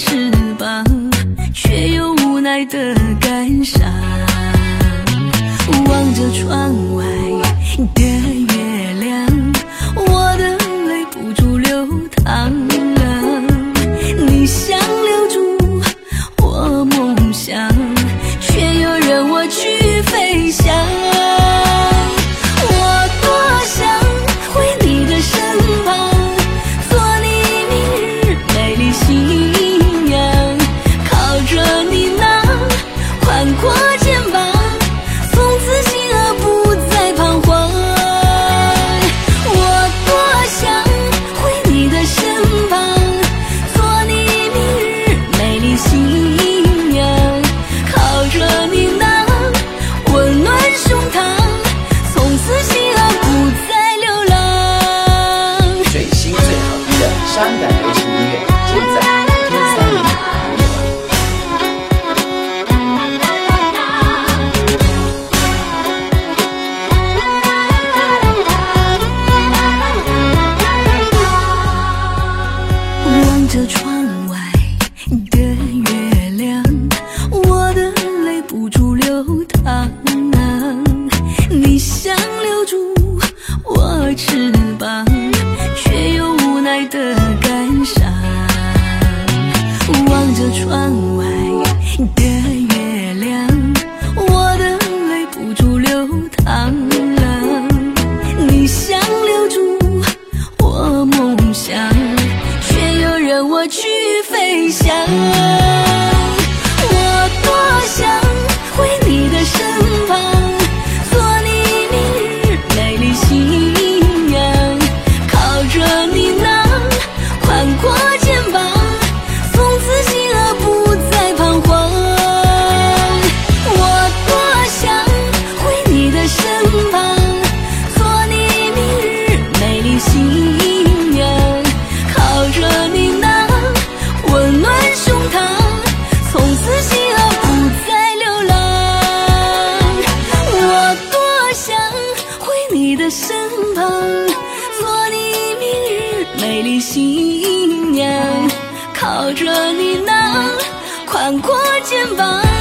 翅膀却又无奈的感伤。望着窗外的想美丽新娘靠着你，那宽阔肩膀。